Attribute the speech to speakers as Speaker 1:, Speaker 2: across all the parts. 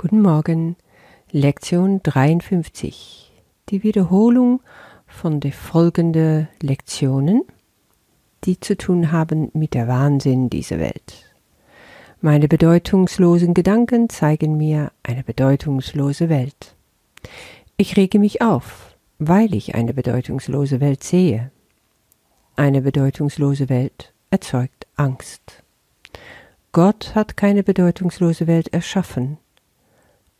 Speaker 1: Guten Morgen, Lektion 53. Die Wiederholung von den folgenden Lektionen, die zu tun haben mit der Wahnsinn dieser Welt. Meine bedeutungslosen Gedanken zeigen mir eine bedeutungslose Welt. Ich rege mich auf, weil ich eine bedeutungslose Welt sehe. Eine bedeutungslose Welt erzeugt Angst. Gott hat keine bedeutungslose Welt erschaffen,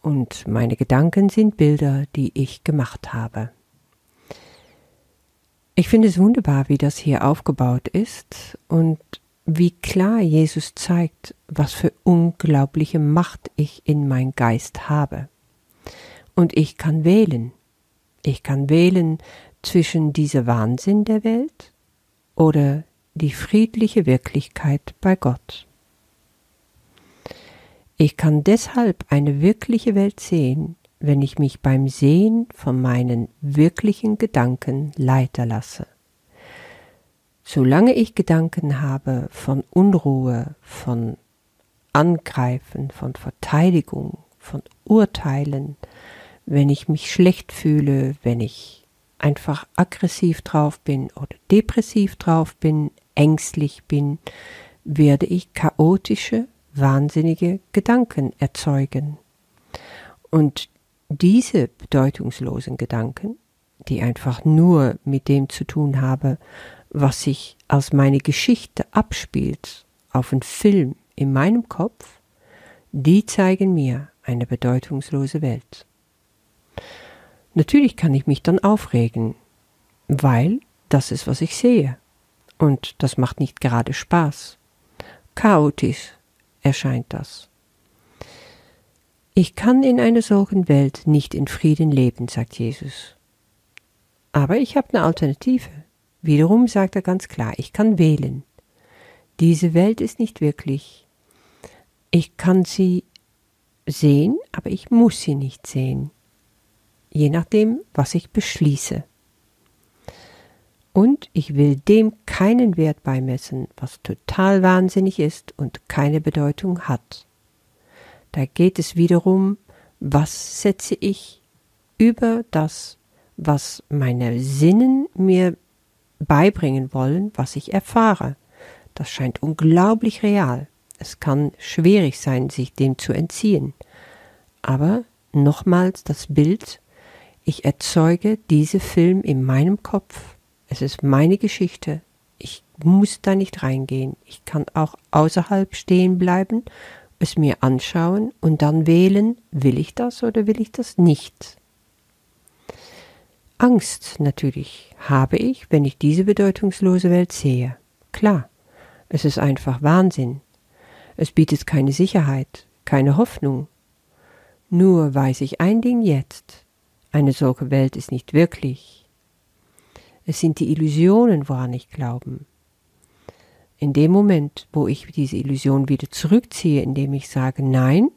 Speaker 1: und meine Gedanken sind Bilder, die ich gemacht habe. Ich finde es wunderbar, wie das hier aufgebaut ist und wie klar Jesus zeigt, was für unglaubliche Macht ich in mein Geist habe. Und ich kann wählen. Ich kann wählen zwischen dieser Wahnsinn der Welt oder die friedliche Wirklichkeit bei Gott. Ich kann deshalb eine wirkliche Welt sehen, wenn ich mich beim Sehen von meinen wirklichen Gedanken leiter lasse. Solange ich Gedanken habe von Unruhe, von Angreifen, von Verteidigung, von Urteilen, wenn ich mich schlecht fühle, wenn ich einfach aggressiv drauf bin oder depressiv drauf bin, ängstlich bin, werde ich chaotische, wahnsinnige Gedanken erzeugen. Und diese bedeutungslosen Gedanken, die einfach nur mit dem zu tun haben, was sich als meine Geschichte abspielt auf einen Film in meinem Kopf, die zeigen mir eine bedeutungslose Welt. Natürlich kann ich mich dann aufregen, weil das ist, was ich sehe. Und das macht nicht gerade Spaß. Chaotisch, erscheint das. Ich kann in einer solchen Welt nicht in Frieden leben, sagt Jesus. Aber ich habe eine Alternative. Wiederum sagt er ganz klar, ich kann wählen. Diese Welt ist nicht wirklich. Ich kann sie sehen, aber ich muss sie nicht sehen. Je nachdem, was ich beschließe und ich will dem keinen Wert beimessen, was total wahnsinnig ist und keine Bedeutung hat. Da geht es wiederum, was setze ich über das, was meine Sinnen mir beibringen wollen, was ich erfahre. Das scheint unglaublich real. Es kann schwierig sein, sich dem zu entziehen. Aber nochmals das Bild, ich erzeuge diese Film in meinem Kopf es ist meine Geschichte. Ich muss da nicht reingehen. Ich kann auch außerhalb stehen bleiben, es mir anschauen und dann wählen, will ich das oder will ich das nicht. Angst natürlich habe ich, wenn ich diese bedeutungslose Welt sehe. Klar, es ist einfach Wahnsinn. Es bietet keine Sicherheit, keine Hoffnung. Nur weiß ich ein Ding jetzt. Eine solche Welt ist nicht wirklich. Es sind die Illusionen, woran ich glaube. In dem Moment, wo ich diese Illusion wieder zurückziehe, indem ich sage, nein,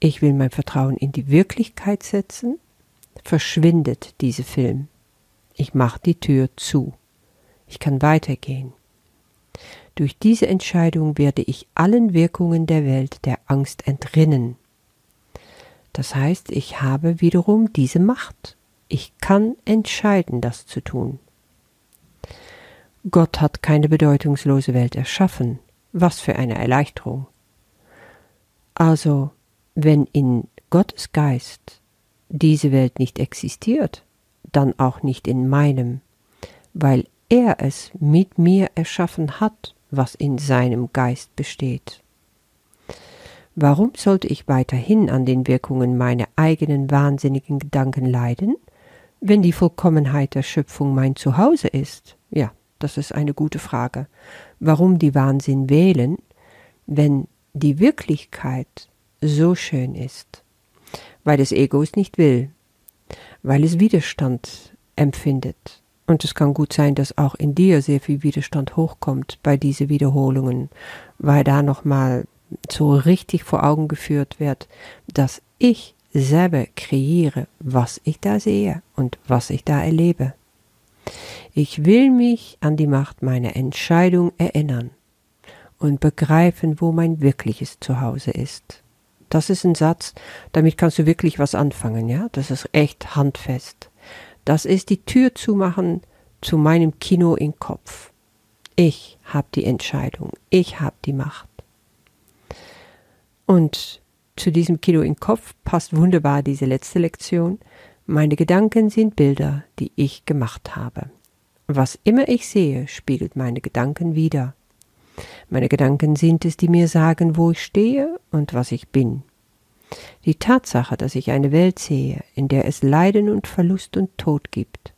Speaker 1: ich will mein Vertrauen in die Wirklichkeit setzen, verschwindet dieser Film. Ich mache die Tür zu. Ich kann weitergehen. Durch diese Entscheidung werde ich allen Wirkungen der Welt der Angst entrinnen. Das heißt, ich habe wiederum diese Macht. Ich kann entscheiden, das zu tun. Gott hat keine bedeutungslose Welt erschaffen. Was für eine Erleichterung. Also, wenn in Gottes Geist diese Welt nicht existiert, dann auch nicht in meinem, weil er es mit mir erschaffen hat, was in seinem Geist besteht. Warum sollte ich weiterhin an den Wirkungen meiner eigenen wahnsinnigen Gedanken leiden, wenn die Vollkommenheit der Schöpfung mein Zuhause ist, ja, das ist eine gute Frage. Warum die Wahnsinn wählen, wenn die Wirklichkeit so schön ist? Weil das Ego es nicht will, weil es Widerstand empfindet. Und es kann gut sein, dass auch in dir sehr viel Widerstand hochkommt bei diesen Wiederholungen, weil da nochmal so richtig vor Augen geführt wird, dass ich selber kreiere, was ich da sehe und was ich da erlebe. Ich will mich an die Macht meiner Entscheidung erinnern und begreifen, wo mein wirkliches Zuhause ist. Das ist ein Satz, damit kannst du wirklich was anfangen, ja? Das ist echt handfest. Das ist die Tür zumachen zu meinem Kino im Kopf. Ich habe die Entscheidung, ich habe die Macht. Und zu diesem Kino im Kopf passt wunderbar diese letzte Lektion. Meine Gedanken sind Bilder, die ich gemacht habe. Was immer ich sehe, spiegelt meine Gedanken wider. Meine Gedanken sind es, die mir sagen, wo ich stehe und was ich bin. Die Tatsache, dass ich eine Welt sehe, in der es Leiden und Verlust und Tod gibt,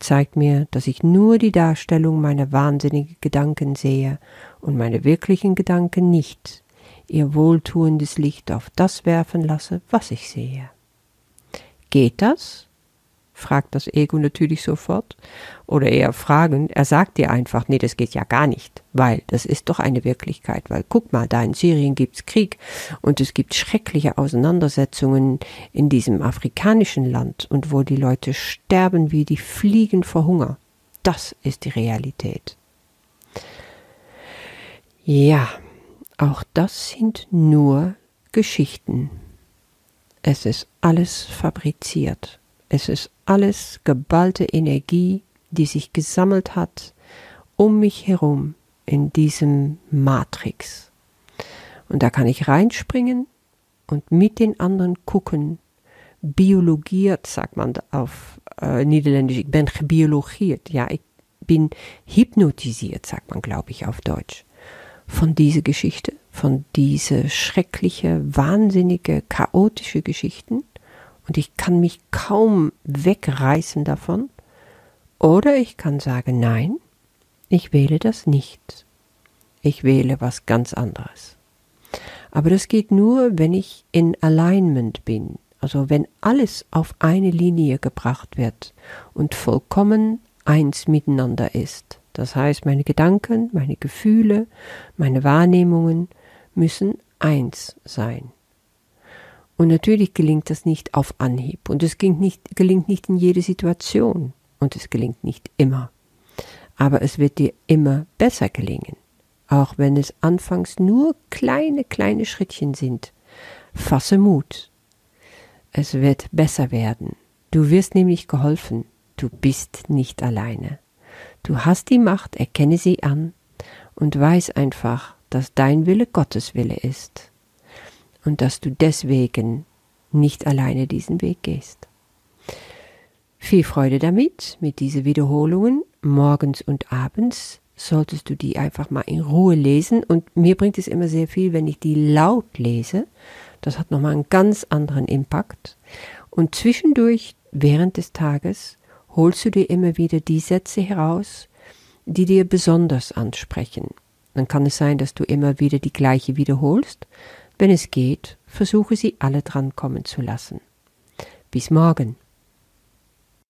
Speaker 1: zeigt mir, dass ich nur die Darstellung meiner wahnsinnigen Gedanken sehe und meine wirklichen Gedanken nicht ihr wohltuendes Licht auf das werfen lasse, was ich sehe. Geht das? fragt das Ego natürlich sofort. Oder eher fragen, er sagt dir einfach, nee, das geht ja gar nicht, weil das ist doch eine Wirklichkeit, weil guck mal, da in Syrien gibt's Krieg und es gibt schreckliche Auseinandersetzungen in diesem afrikanischen Land und wo die Leute sterben wie die Fliegen vor Hunger. Das ist die Realität. Ja, auch das sind nur Geschichten. Es ist alles fabriziert. Es ist alles geballte Energie, die sich gesammelt hat um mich herum in diesem Matrix. Und da kann ich reinspringen und mit den anderen gucken. Biologiert, sagt man auf äh, Niederländisch. Ich bin gebiologiert. Ja, ich bin hypnotisiert, sagt man, glaube ich, auf Deutsch. Von dieser Geschichte, von diese schreckliche, wahnsinnige, chaotische Geschichten und ich kann mich kaum wegreißen davon. Oder ich kann sagen, nein, ich wähle das nicht. Ich wähle was ganz anderes. Aber das geht nur, wenn ich in Alignment bin, also wenn alles auf eine Linie gebracht wird und vollkommen eins miteinander ist. Das heißt, meine Gedanken, meine Gefühle, meine Wahrnehmungen müssen eins sein. Und natürlich gelingt das nicht auf Anhieb. Und es gelingt nicht, gelingt nicht in jede Situation. Und es gelingt nicht immer. Aber es wird dir immer besser gelingen. Auch wenn es anfangs nur kleine, kleine Schrittchen sind. Fasse Mut. Es wird besser werden. Du wirst nämlich geholfen. Du bist nicht alleine. Du hast die Macht, erkenne sie an und weiß einfach, dass dein Wille Gottes Wille ist und dass du deswegen nicht alleine diesen Weg gehst. Viel Freude damit, mit diesen Wiederholungen, morgens und abends solltest du die einfach mal in Ruhe lesen und mir bringt es immer sehr viel, wenn ich die laut lese. Das hat nochmal einen ganz anderen Impact. Und zwischendurch, während des Tages, holst du dir immer wieder die Sätze heraus, die dir besonders ansprechen. Dann kann es sein, dass du immer wieder die gleiche wiederholst, wenn es geht, versuche sie alle drankommen zu lassen. Bis morgen.